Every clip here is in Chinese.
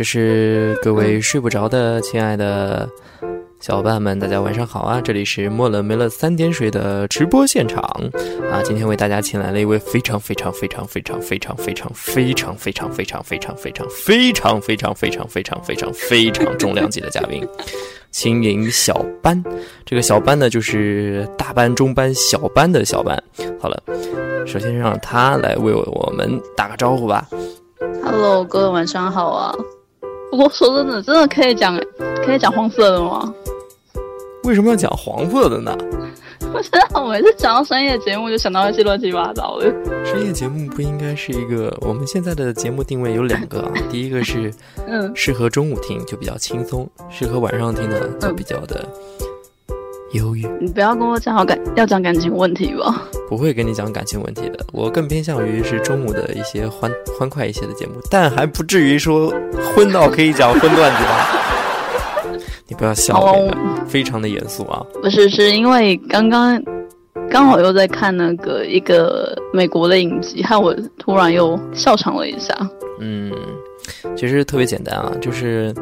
就是各位睡不着的亲爱的小伙伴们，大家晚上好啊！这里是莫了没了三点水的直播现场啊！今天为大家请来了一位非常非常非常非常非常非常非常非常非常非常非常非常非常非常非常非常非常重量级的嘉宾，轻盈小班。这个小班呢，就是大班、中班、小班的小班。好了，首先让他来为我们打个招呼吧。Hello，各位晚上好啊！不过说真的，真的可以讲可以讲黄色的吗？为什么要讲黄色的呢？我真的，我每次讲到深夜节目就想到一些乱七八糟的。深夜节目不应该是一个？我们现在的节目定位有两个啊，第一个是嗯适合中午听，就比较轻松；适合晚上听呢，就比较的。忧郁，你不要跟我讲好感，要讲感情问题吧？不会跟你讲感情问题的，我更偏向于是中午的一些欢欢快一些的节目，但还不至于说昏到可以讲荤段子吧？你不要笑，非常的严肃啊！不是，是因为刚刚刚好又在看那个一个美国的影集，害我突然又笑场了一下。嗯，其实特别简单啊，就是。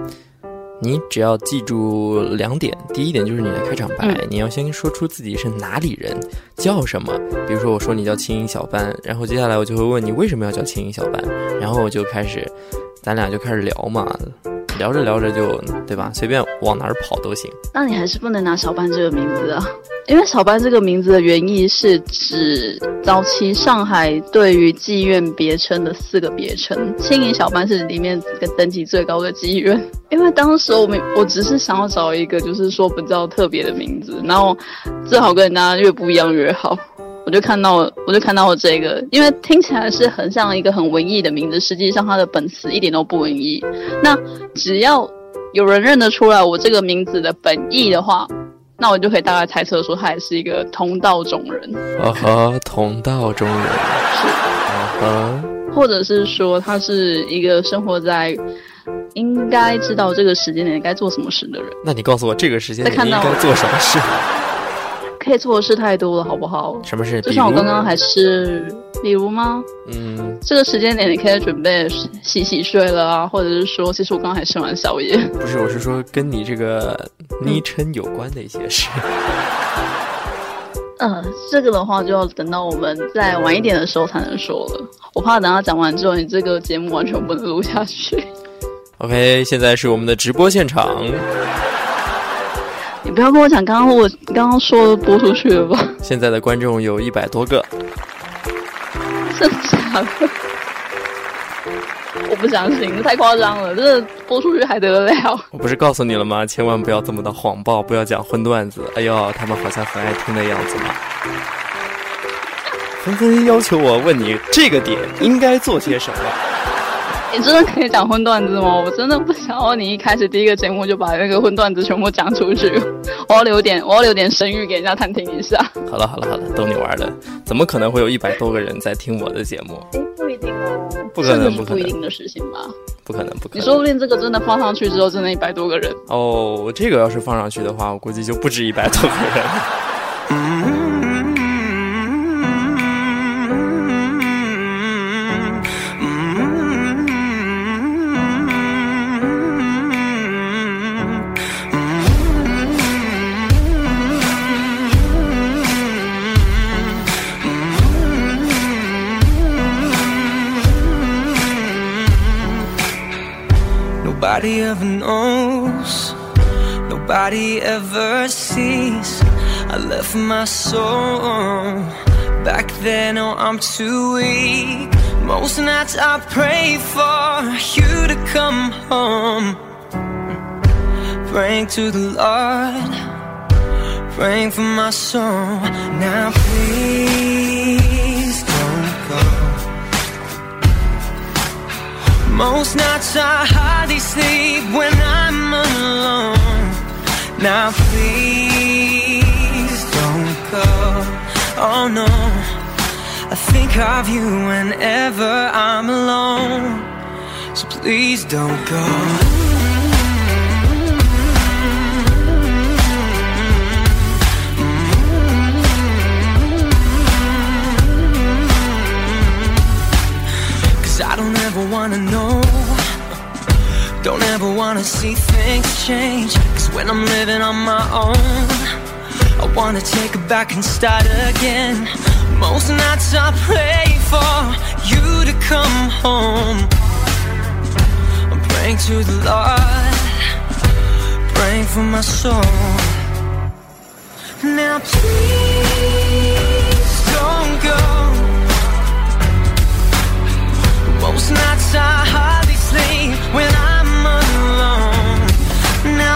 你只要记住两点，第一点就是你的开场白，你要先说出自己是哪里人，叫什么。比如说我说你叫青音小班，然后接下来我就会问你为什么要叫青音小班，然后我就开始，咱俩就开始聊嘛。聊着聊着就对吧？随便往哪儿跑都行。那你还是不能拿小班这个名字啊，因为小班这个名字的原意是指早期上海对于妓院别称的四个别称，青银小班是里面跟等级最高的妓院。因为当时我们我只是想要找一个就是说比较特别的名字，然后最好跟人家越不一样越好。我就看到，我就看到了这个，因为听起来是很像一个很文艺的名字，实际上它的本词一点都不文艺。那只要有人认得出来我这个名字的本意的话，那我就可以大概猜测说他也是一个同道中人。啊哈，同道中人是啊哈，或者是说他是一个生活在应该知道这个时间点该做什么事的人。那你告诉我，这个时间点应该做什么事？可以做的事太多了，好不好？什么事？就像我刚刚还是，比如吗？嗯，这个时间点你可以准备洗洗睡了啊，或者是说，其实我刚刚还吃完宵夜。不是，我是说跟你这个昵称有关的一些事。嗯，这个的话就要等到我们再晚一点的时候才能说了。我怕等他讲完之后，你这个节目完全不能录下去。OK，现在是我们的直播现场。你不要跟我讲，刚刚我刚刚说播出去了吧？现在的观众有一百多个，真的假的？我不相信，太夸张了，这播出去还得了？我不是告诉你了吗？千万不要这么的谎报，不要讲荤段子。哎呦，他们好像很爱听的样子嘛，纷纷要求我问你这个点应该做些什么。你真的可以讲荤段子吗？我真的不想要你一开始第一个节目就把那个荤段子全部讲出去，我要留点，我要留点声誉给人家探听一下。好了好了好了，逗你玩的，怎么可能会有一百多个人在听我的节目？哎，不一定哦，不可能，不一定的事情吧？不可能，不可能。你说不定这个真的放上去之后，真的一百多个人哦。这个要是放上去的话，我估计就不止一百多个人。Ever sees. I left my soul back then. Oh, I'm too weak. Most nights I pray for you to come home. Praying to the Lord, praying for my soul. Now, please don't go. Most nights I hardly sleep when I'm alone. Now please don't go. Oh no, I think of you whenever I'm alone. So please don't go. Cause I don't ever wanna know Don't ever wanna see things change. When I'm living on my own, I wanna take it back and start again. Most nights I pray for you to come home. I'm praying to the Lord, praying for my soul. Now please don't go. Most nights I hardly sleep when I'm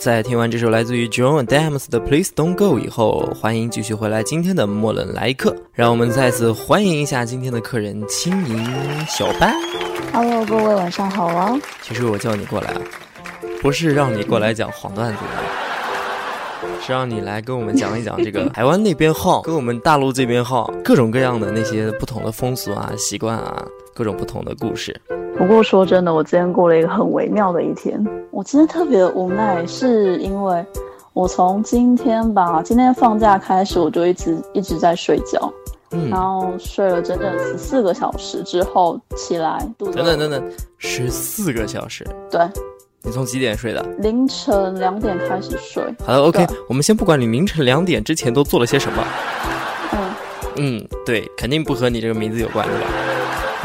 在听完这首来自于 John Adams 的《Please Don't Go》以后，欢迎继续回来今天的莫冷来客，让我们再次欢迎一下今天的客人青柠小班。Hello，各位晚上好啊！其实我叫你过来啊，不是让你过来讲黄段子的，是让你来跟我们讲一讲这个 台湾那边号，跟我们大陆这边号，各种各样的那些不同的风俗啊、习惯啊，各种不同的故事。不过说真的，我今天过了一个很微妙的一天。我今天特别无奈，是因为我从今天吧，今天放假开始，我就一直一直在睡觉，嗯然，后睡了整整十四个小时之后起来，肚子等等等等，十四个小时，对，你从几点睡的？凌晨两点开始睡。好的，OK，我们先不管你凌晨两点之前都做了些什么。嗯，嗯，对，肯定不和你这个名字有关，对吧？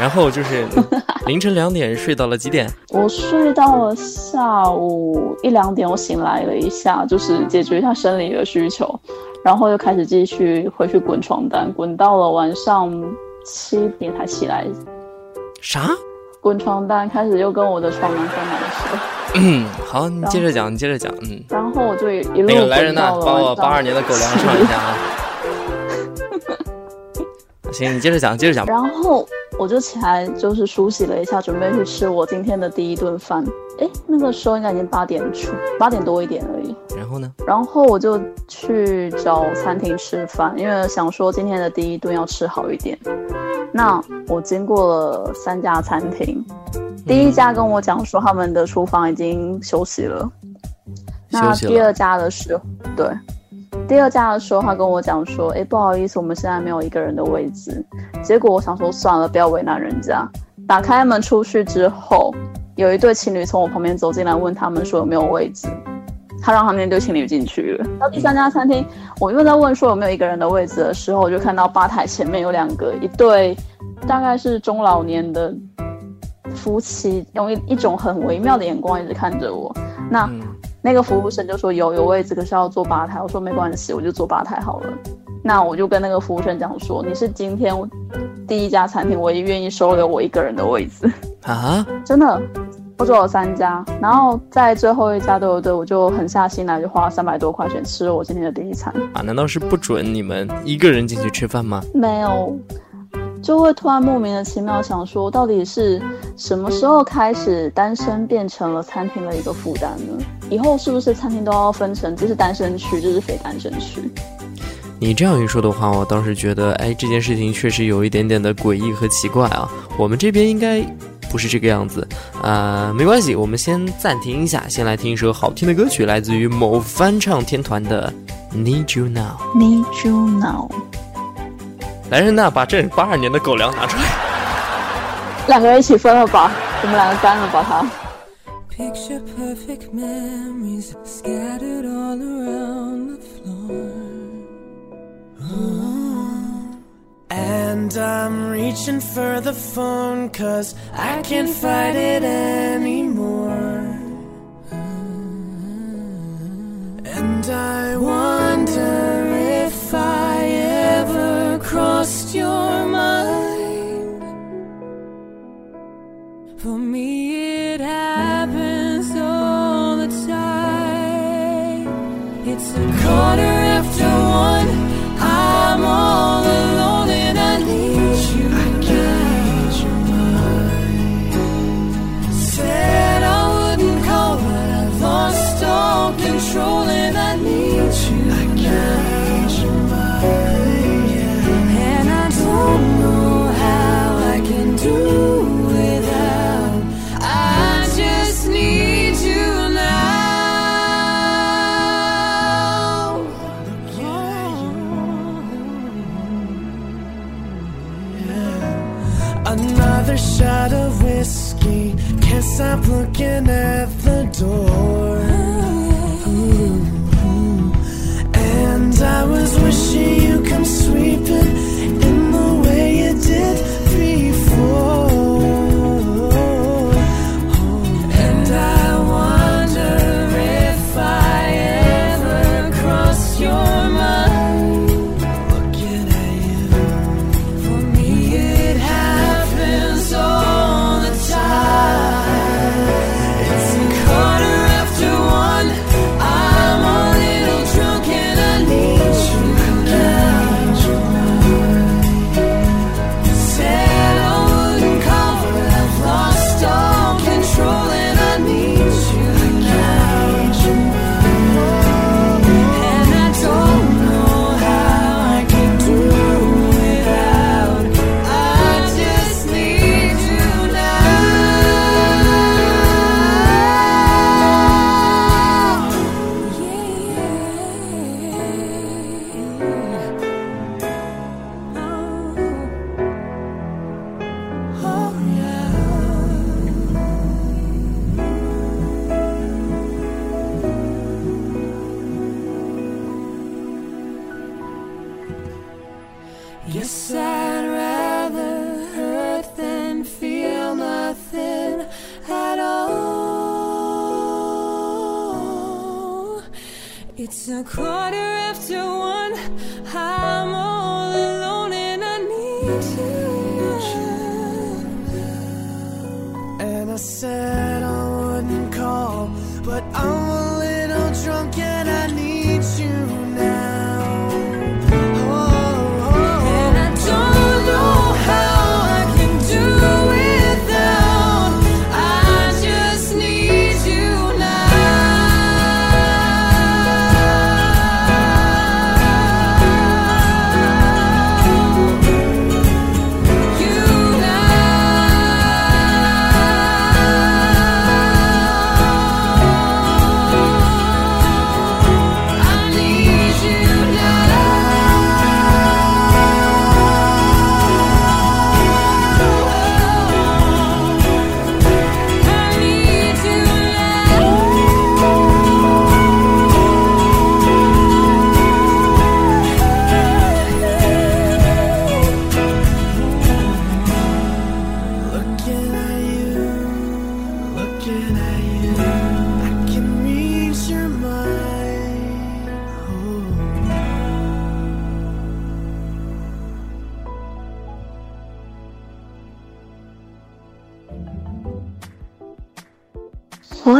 然后就是 凌晨两点睡到了几点？我睡到了下午一两点，我醒来了一下，就是解决一下生理的需求，然后又开始继续回去滚床单，滚到了晚上七点才起来。啥？滚床单，开始又跟我的床男分男睡，嗯，好，你接着讲，你接着讲。嗯，然后我就一路那个来人呐，滚到了帮我八二年的狗粮上一下啊。行，你接着讲，接着讲。然后我就起来，就是梳洗了一下，准备去吃我今天的第一顿饭。诶，那个时候应该已经八点出，八点多一点而已。然后呢？然后我就去找餐厅吃饭，因为想说今天的第一顿要吃好一点。那我经过了三家餐厅，第一家跟我讲说他们的厨房已经休息了。那。第二家的时候，对，第二家的时候，他跟我讲说，哎，不好意思，我们现在没有一个人的位置。结果我想说，算了，不要为难人家。打开门出去之后，有一对情侣从我旁边走进来，问他们说有没有位置。他让他们那对情侣进去了。到第三家餐厅，我又在问说有没有一个人的位置的时候，我就看到吧台前面有两个一对，大概是中老年的夫妻，用一一种很微妙的眼光一直看着我。那，那个服务生就说有有位置，可是要坐吧台。我说没关系，我就坐吧台好了。那我就跟那个服务生讲说，你是今天第一家餐厅唯一愿意收留我一个人的位置，啊，真的。我只有三家，然后在最后一家对不对？我就狠下心来，就花了三百多块钱吃了我今天的第一餐。啊，难道是不准你们一个人进去吃饭吗？没有，就会突然莫名的奇妙想说，到底是什么时候开始单身变成了餐厅的一个负担呢？以后是不是餐厅都要分成，这是单身区，这是非单身区？你这样一说的话，我当时觉得，哎，这件事情确实有一点点的诡异和奇怪啊。我们这边应该不是这个样子，呃，没关系，我们先暂停一下，先来听一首好听的歌曲，来自于某翻唱天团的《Need You Now》。Need You Now。男人呢，把这八二年的狗粮拿出来，两个人一起分了吧，我们两个干了吧他。Picture perfect memories scattered all around the floor. And I'm reaching for the phone, cause I can't fight it anymore. And I wonder if I. crossed your mind. For me, it happens all the time. It's a quarter.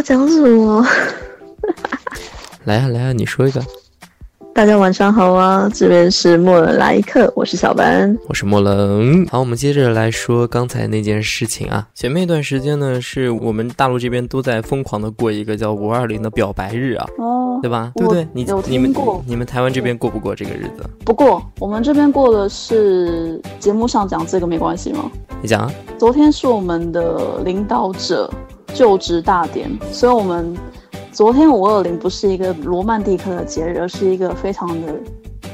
讲什么？来啊来啊，你说一个。大家晚上好啊，这边是莫伦来客，我是小班，我是莫冷。好，我们接着来说刚才那件事情啊。前面一段时间呢，是我们大陆这边都在疯狂的过一个叫五二零的表白日啊，哦，对吧？对不对？你你们你们台湾这边过不过这个日子？不过我们这边过的是节目上讲这个没关系吗？你讲啊。昨天是我们的领导者就职大典，所以我们。昨天五二零不是一个罗曼蒂克的节日，而是一个非常的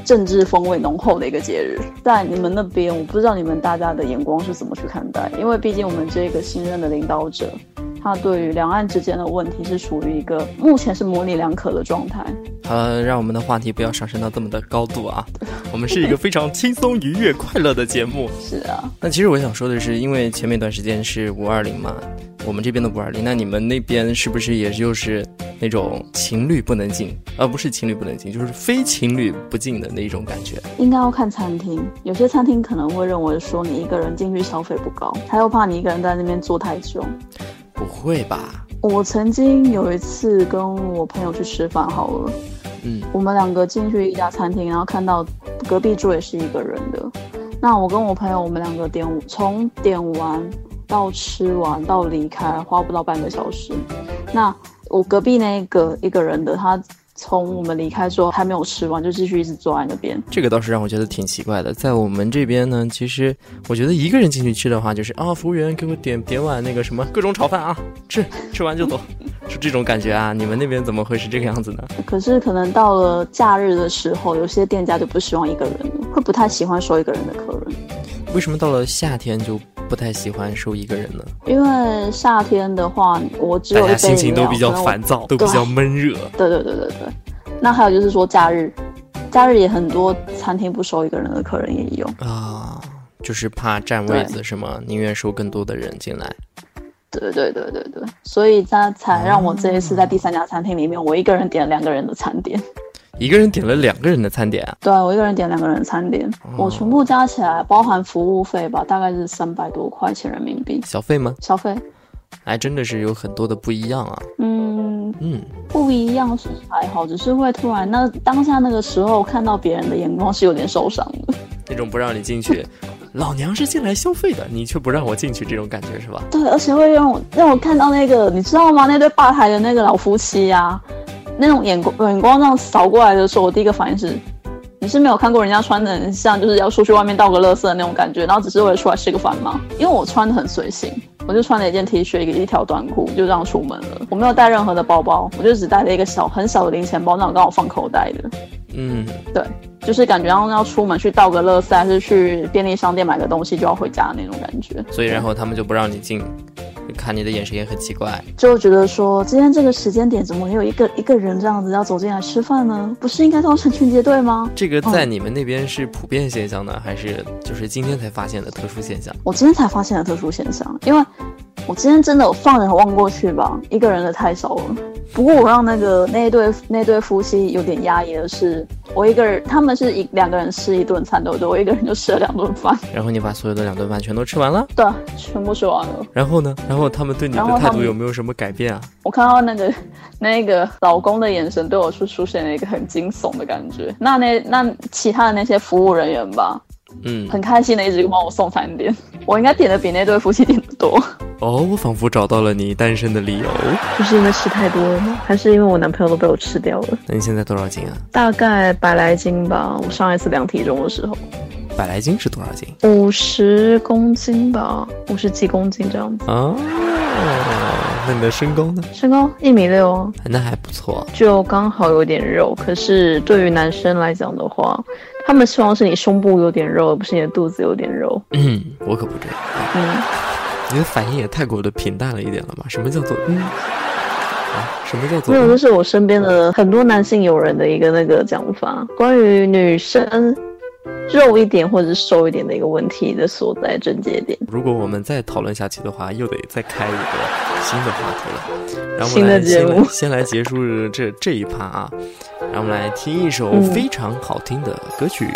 政治风味浓厚的一个节日。在你们那边，我不知道你们大家的眼光是怎么去看待，因为毕竟我们这个新任的领导者，他对于两岸之间的问题是处于一个目前是模棱两可的状态。呃，让我们的话题不要上升到这么的高度啊，我们是一个非常轻松、愉悦、快乐的节目。是啊，那其实我想说的是，因为前面一段时间是五二零嘛。我们这边的五二零，那你们那边是不是也就是那种情侣不能进，而不是情侣不能进，就是非情侣不进的那种感觉？应该要看餐厅，有些餐厅可能会认为说你一个人进去消费不高，他又怕你一个人在那边坐太久。不会吧？我曾经有一次跟我朋友去吃饭，好了，嗯，我们两个进去一家餐厅，然后看到隔壁桌也是一个人的，那我跟我朋友，我们两个点从点完。到吃完到离开花不到半个小时，那我隔壁那个一个人的他从我们离开之后还没有吃完就继续一直坐在那边，这个倒是让我觉得挺奇怪的。在我们这边呢，其实我觉得一个人进去吃的话，就是啊，服务员给我点点碗那个什么各种炒饭啊，吃吃完就走，是这种感觉啊。你们那边怎么会是这个样子呢？可是可能到了假日的时候，有些店家就不希望一个人了，会不太喜欢收一个人的客人。为什么到了夏天就？不太喜欢收一个人呢，因为夏天的话，我只有大家心情都比较烦躁，都比较闷热。对对对对对。那还有就是说假日，假日也很多餐厅不收一个人的客人也有啊，就是怕占位子是吗？宁愿收更多的人进来。对对对对对，所以他才让我这一次在第三家餐厅里面，我一个人点了两个人的餐点。一个人点了两个人的餐点啊？对，我一个人点两个人的餐点，我全部加起来包含服务费吧，大概是三百多块钱人民币。小费吗？小费，还真的是有很多的不一样啊。嗯嗯，不一样是还好，只是会突然那当下那个时候看到别人的眼光是有点受伤的。那种不让你进去，老娘是进来消费的，你却不让我进去，这种感觉是吧？对，而且会让我让我看到那个，你知道吗？那对吧台的那个老夫妻呀。那种眼光眼光这样扫过来的时候，我第一个反应是，你是没有看过人家穿的很像，就是要出去外面倒个垃圾的那种感觉，然后只是为了出来吃个饭吗？因为我穿的很随性，我就穿了一件 T 恤，一个一条短裤，就这样出门了。我没有带任何的包包，我就只带了一个小很小的零钱包，那种刚好放口袋的。嗯，对，就是感觉要要出门去倒个垃圾，还是去便利商店买个东西就要回家那种感觉。所以然后他们就不让你进。看你的眼神也很奇怪，就觉得说今天这个时间点怎么有一个一个人这样子要走进来吃饭呢？不是应该都成群结队吗？这个在你们那边是普遍现象呢，还是就是今天才发现的特殊现象？我今天才发现的特殊现象，因为我今天真的放眼望过去吧，一个人的太少了。不过我让那个那对那对夫妻有点压抑的是，我一个人，他们是一两个人吃一顿餐，对不对？我一个人就吃了两顿饭。然后你把所有的两顿饭全都吃完了？对，全部吃完了。然后呢？然后他们对你的态度有没有什么改变啊？我看到那个那个老公的眼神对我是出现了一个很惊悚的感觉。那那那其他的那些服务人员吧，嗯，很开心的一直帮我送餐点。我应该点的比那对夫妻点的多。哦，我仿佛找到了你单身的理由，就是因为吃太多了吗？还是因为我男朋友都被我吃掉了？那你现在多少斤啊？大概百来斤吧。我上一次量体重的时候，百来斤是多少斤？五十公斤吧，五十几公斤这样子啊。那你的身高呢？身高一米六，那还不错，就刚好有点肉。可是对于男生来讲的话，他们希望是你胸部有点肉，而不是你的肚子有点肉。嗯，我可不这样。嗯。你的反应也太过的平淡了一点了吧？什么叫做嗯？啊？什么叫做？没有，这是我身边的很多男性友人的一个那个讲法，关于女生肉一点或者瘦一点的一个问题的所在症结点。如果我们再讨论下去的话，又得再开一个新的话题了。然后新的节目先来结束这这一趴啊，让我们来听一首非常好听的歌曲。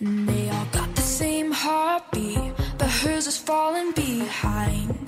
And they all got the same heartbeat, but hers is falling behind.